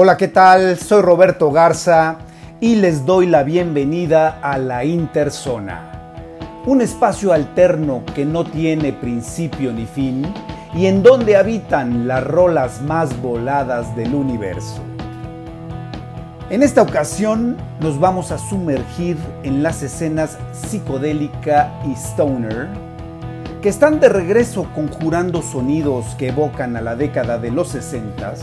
Hola, ¿qué tal? Soy Roberto Garza y les doy la bienvenida a la Interzona, un espacio alterno que no tiene principio ni fin y en donde habitan las rolas más voladas del universo. En esta ocasión nos vamos a sumergir en las escenas psicodélica y stoner que están de regreso conjurando sonidos que evocan a la década de los 60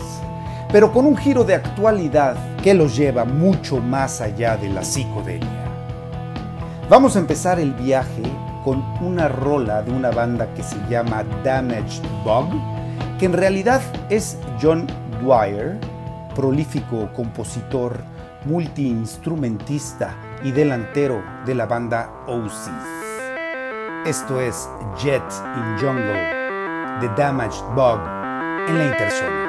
pero con un giro de actualidad que los lleva mucho más allá de la psicodelia. Vamos a empezar el viaje con una rola de una banda que se llama Damaged Bug, que en realidad es John Dwyer, prolífico compositor, multiinstrumentista y delantero de la banda Oasis. Esto es Jet in Jungle de Damaged Bug en la Interzona.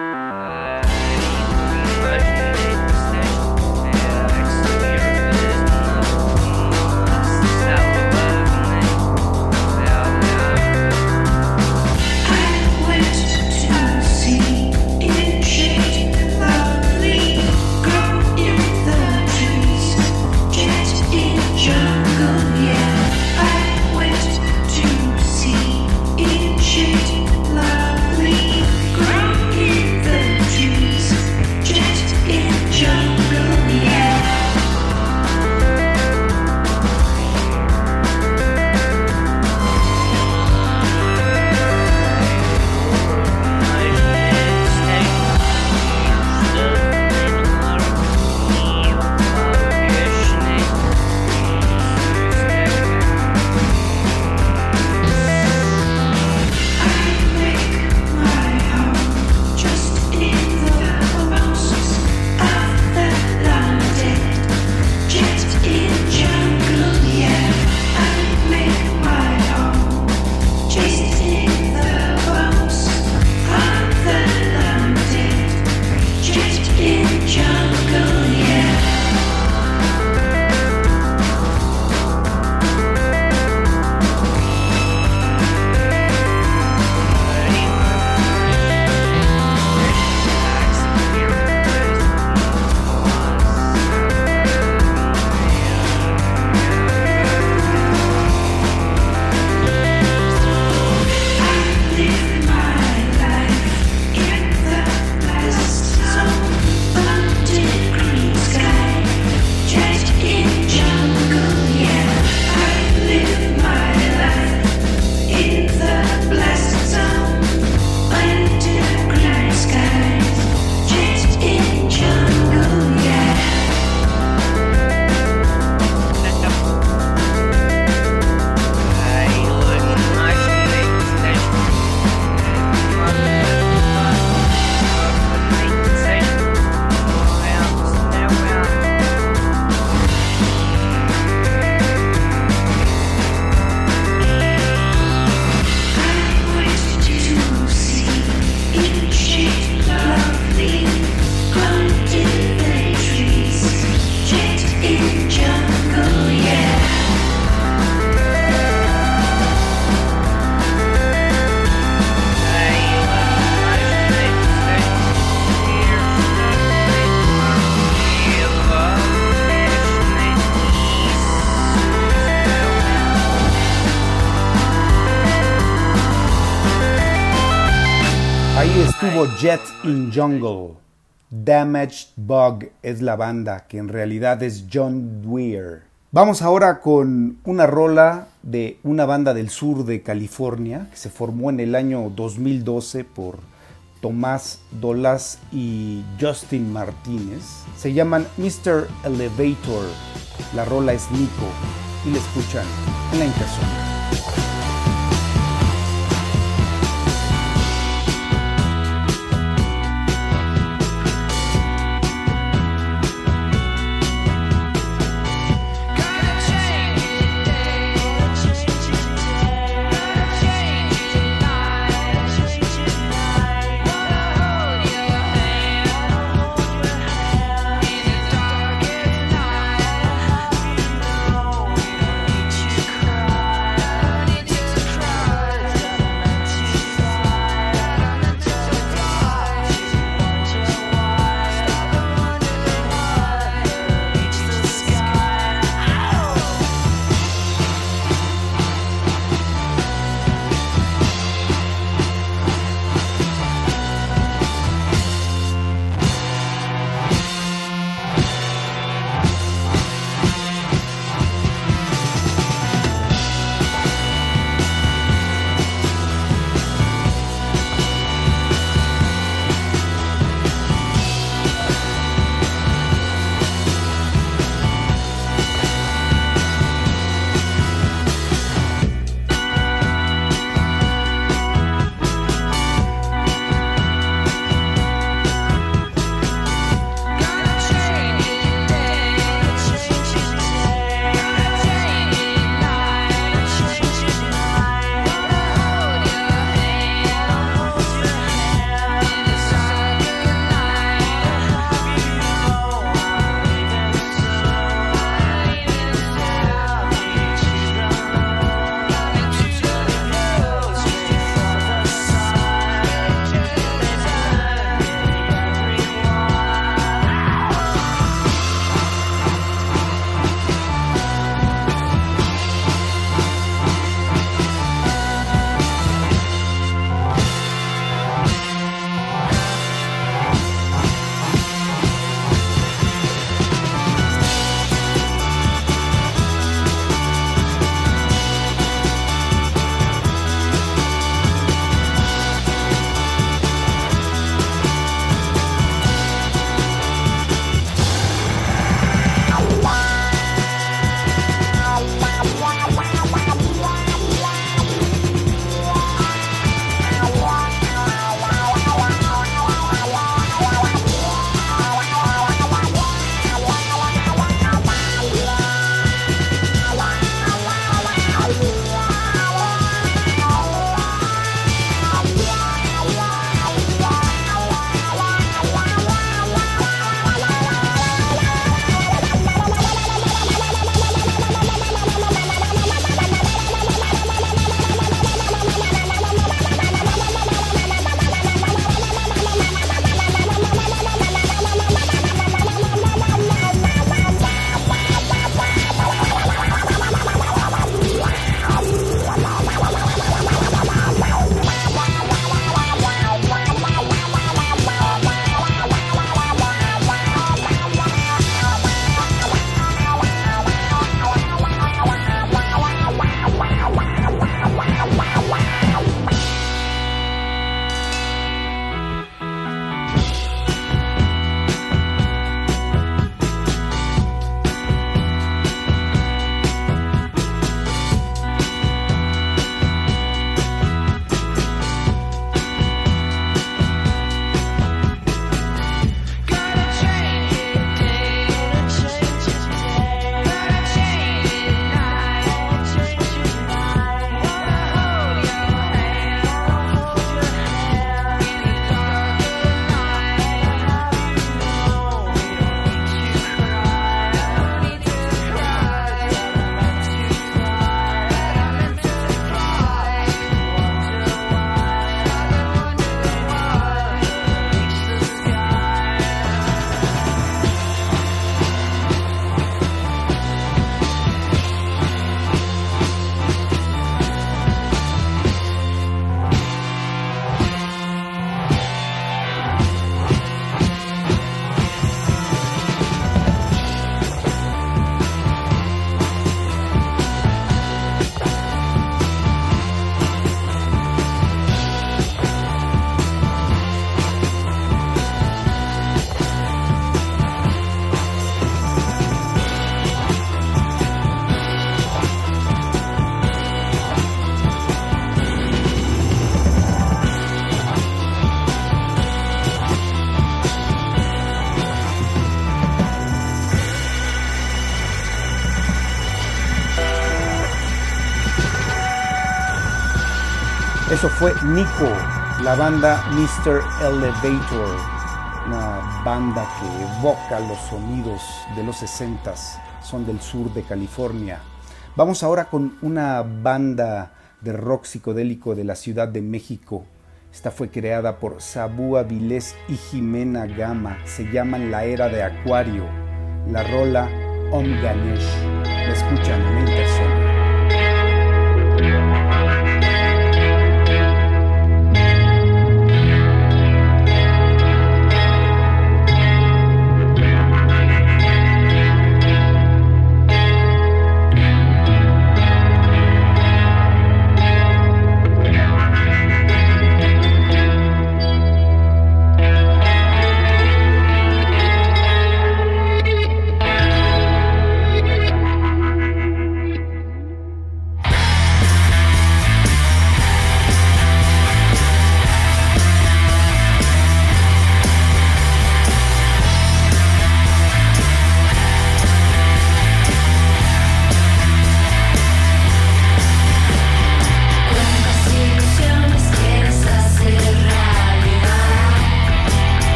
Jet in Jungle. Damaged Bug es la banda, que en realidad es John Dwyer. Vamos ahora con una rola de una banda del sur de California que se formó en el año 2012 por Tomás Dolas y Justin Martínez. Se llaman Mr. Elevator. La rola es Nico y la escuchan en la impresora. Fue Nico, la banda Mr. Elevator, una banda que evoca los sonidos de los 60 son del sur de California. Vamos ahora con una banda de rock psicodélico de la Ciudad de México. Esta fue creada por Sabu Avilés y Jimena Gama. Se llaman La Era de Acuario. La rola Om Ganesh. La escuchan en persona.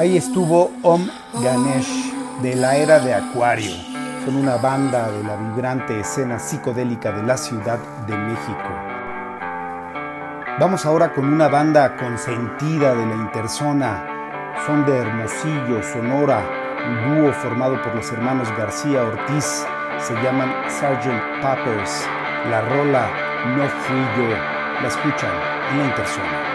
Ahí estuvo Om Ganesh de la era de Acuario. Son una banda de la vibrante escena psicodélica de la Ciudad de México. Vamos ahora con una banda consentida de la interzona. Son de Hermosillo, Sonora, un dúo formado por los hermanos García Ortiz se llaman Sgt. Poppers. La rola No Fui Yo. La escuchan en la interzona.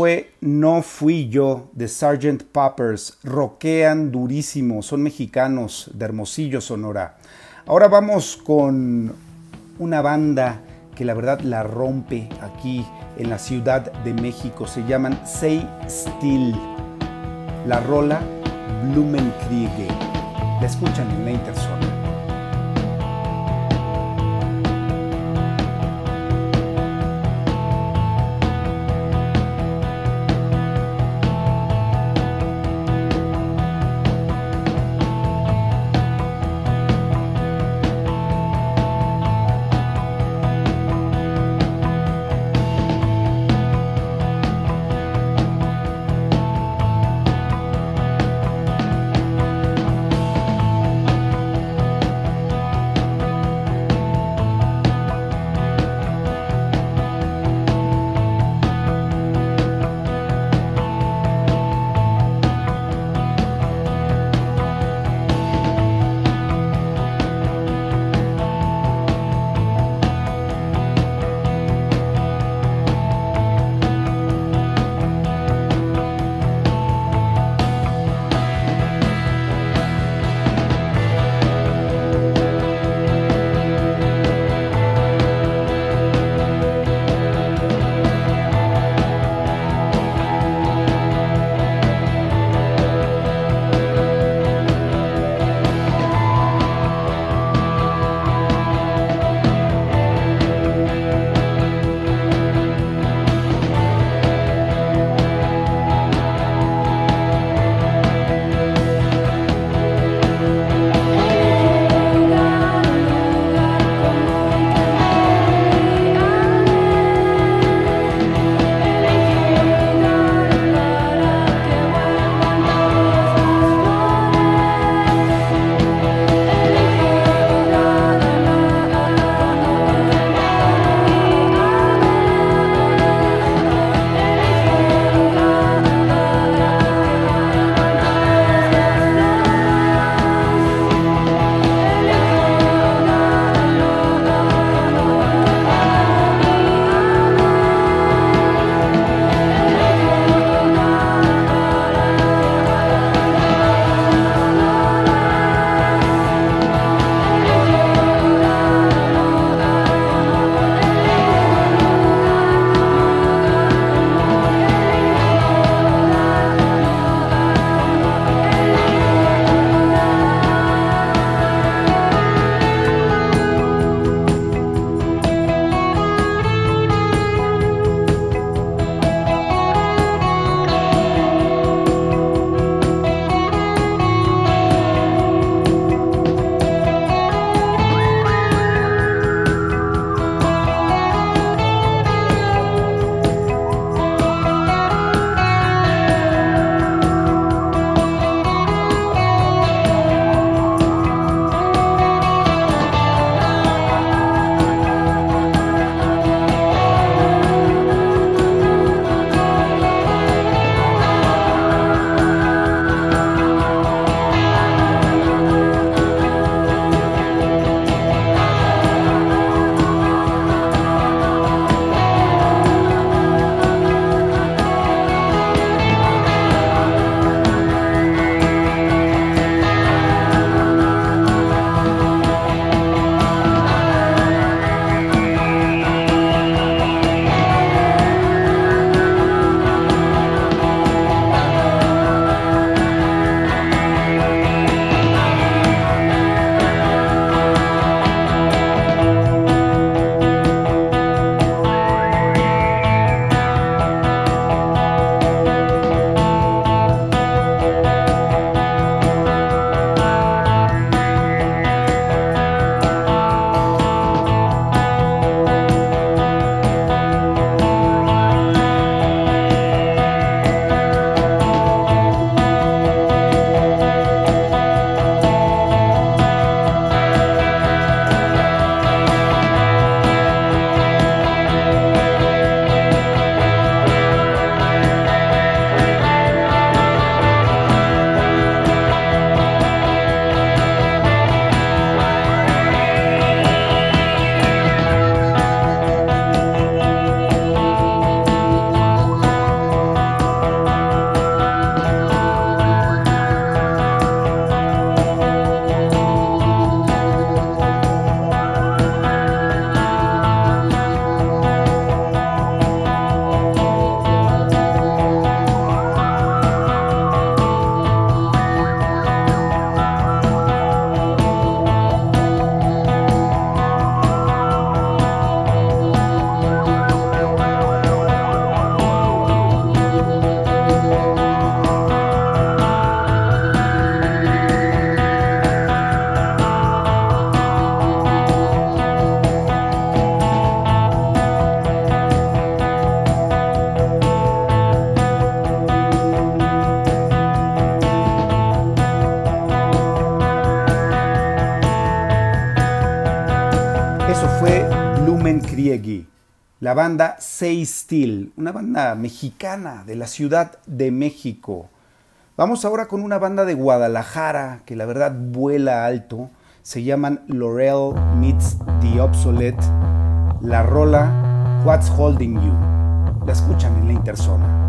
Fue No Fui Yo de Sgt. Poppers. Roquean durísimo, son mexicanos de Hermosillo, Sonora. Ahora vamos con una banda que la verdad la rompe aquí en la Ciudad de México. Se llaman Say Still. La rola Blumenkriege. La escuchan en la interzona. La banda Say Steel, una banda mexicana de la Ciudad de México. Vamos ahora con una banda de Guadalajara que la verdad vuela alto. Se llaman Laurel Meets the Obsolete. La rola What's Holding You. La escuchan en la interzona.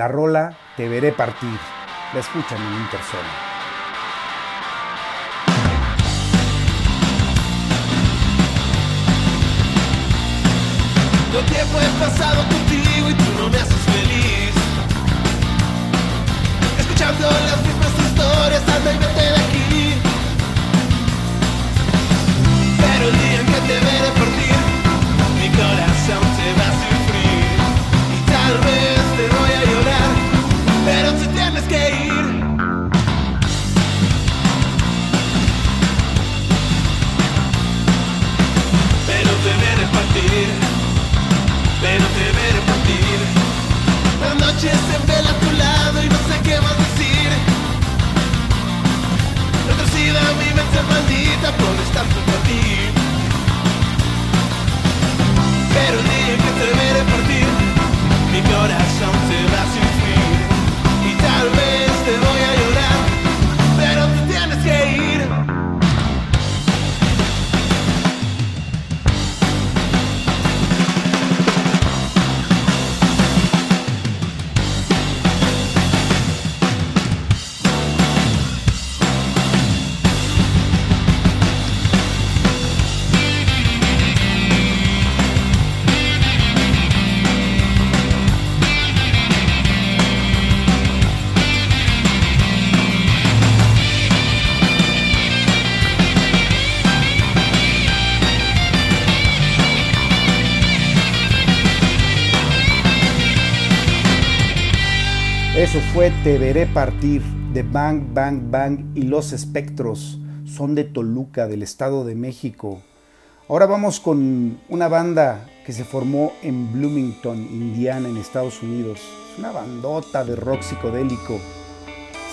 La rola Te veré partir. La escuchan en Interzona. Lo tiempo he pasado contigo y tú no me haces feliz. Escuchando las mismas historias, anda y de aquí. Pero el día en que te veré partir, mi corazón te va a sufrir. Y tal vez Pero te veré partir pero te veré partir. La noche se vela a tu lado y no sé qué más decir. Retorcida mi mente maldita por estar junto a ti. Pero el día que te veré partir, mi corazón se va Te veré partir de Bang Bang Bang y los espectros. Son de Toluca, del Estado de México. Ahora vamos con una banda que se formó en Bloomington, Indiana, en Estados Unidos. Es una bandota de rock psicodélico.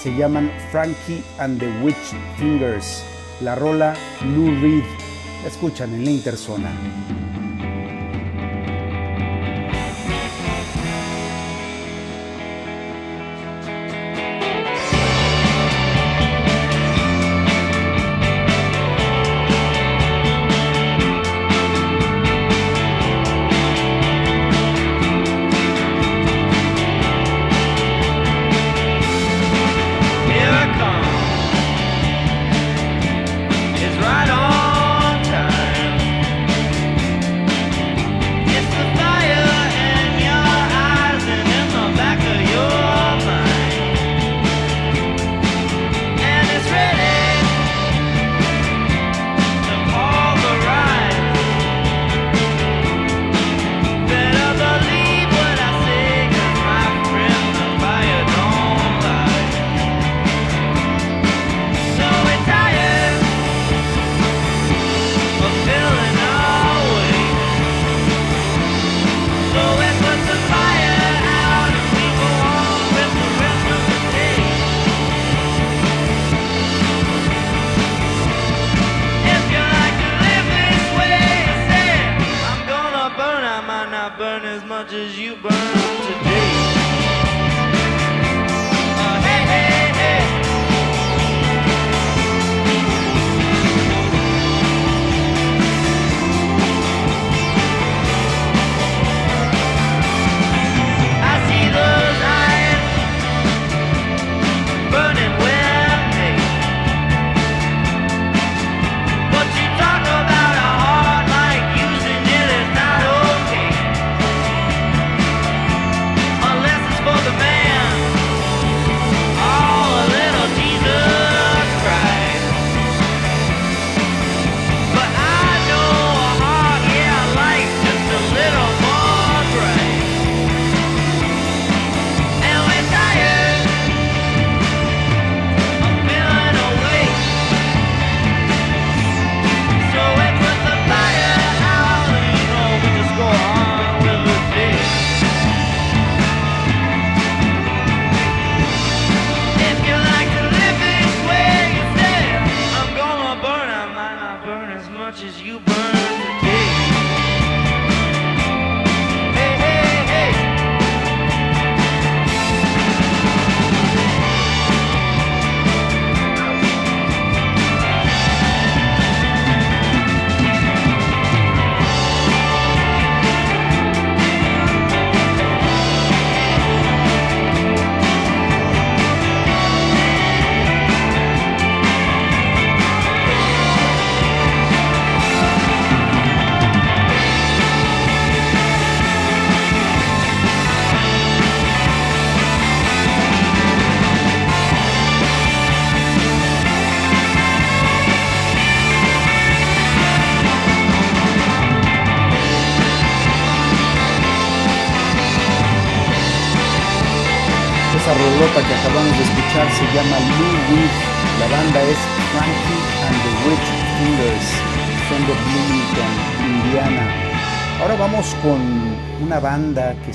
Se llaman Frankie and the Witch Fingers. La rola Lou Reed. La escuchan en la interzona.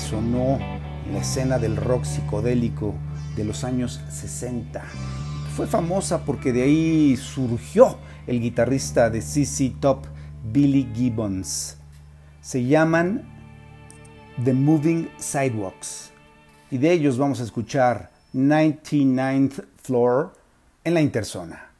Banda que sonó en la escena del rock psicodélico de los años 60. Fue famosa porque de ahí surgió el guitarrista de CC Top, Billy Gibbons. Se llaman The Moving Sidewalks. Y de ellos vamos a escuchar 99th Floor en la interzona.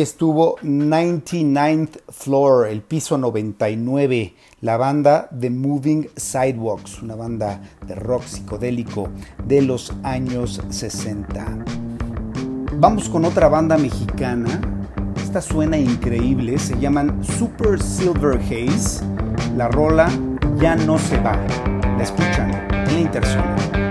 Estuvo 99th Floor, el piso 99, la banda The Moving Sidewalks, una banda de rock psicodélico de los años 60. Vamos con otra banda mexicana. Esta suena increíble, se llaman Super Silver Haze. La rola ya no se va. La escuchan en la interzona.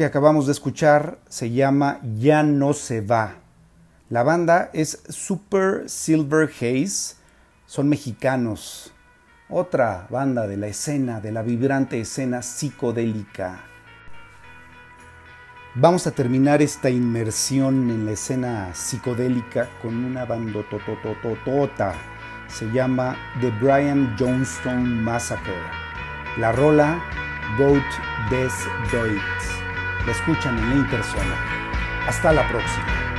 Que acabamos de escuchar se llama Ya no se va. La banda es Super Silver Haze, son mexicanos, otra banda de la escena, de la vibrante escena psicodélica. Vamos a terminar esta inmersión en la escena psicodélica con una banda totototota. Se llama The Brian Johnstone Massacre. La rola Goat Des Doit. La escuchan en la. Hasta la próxima.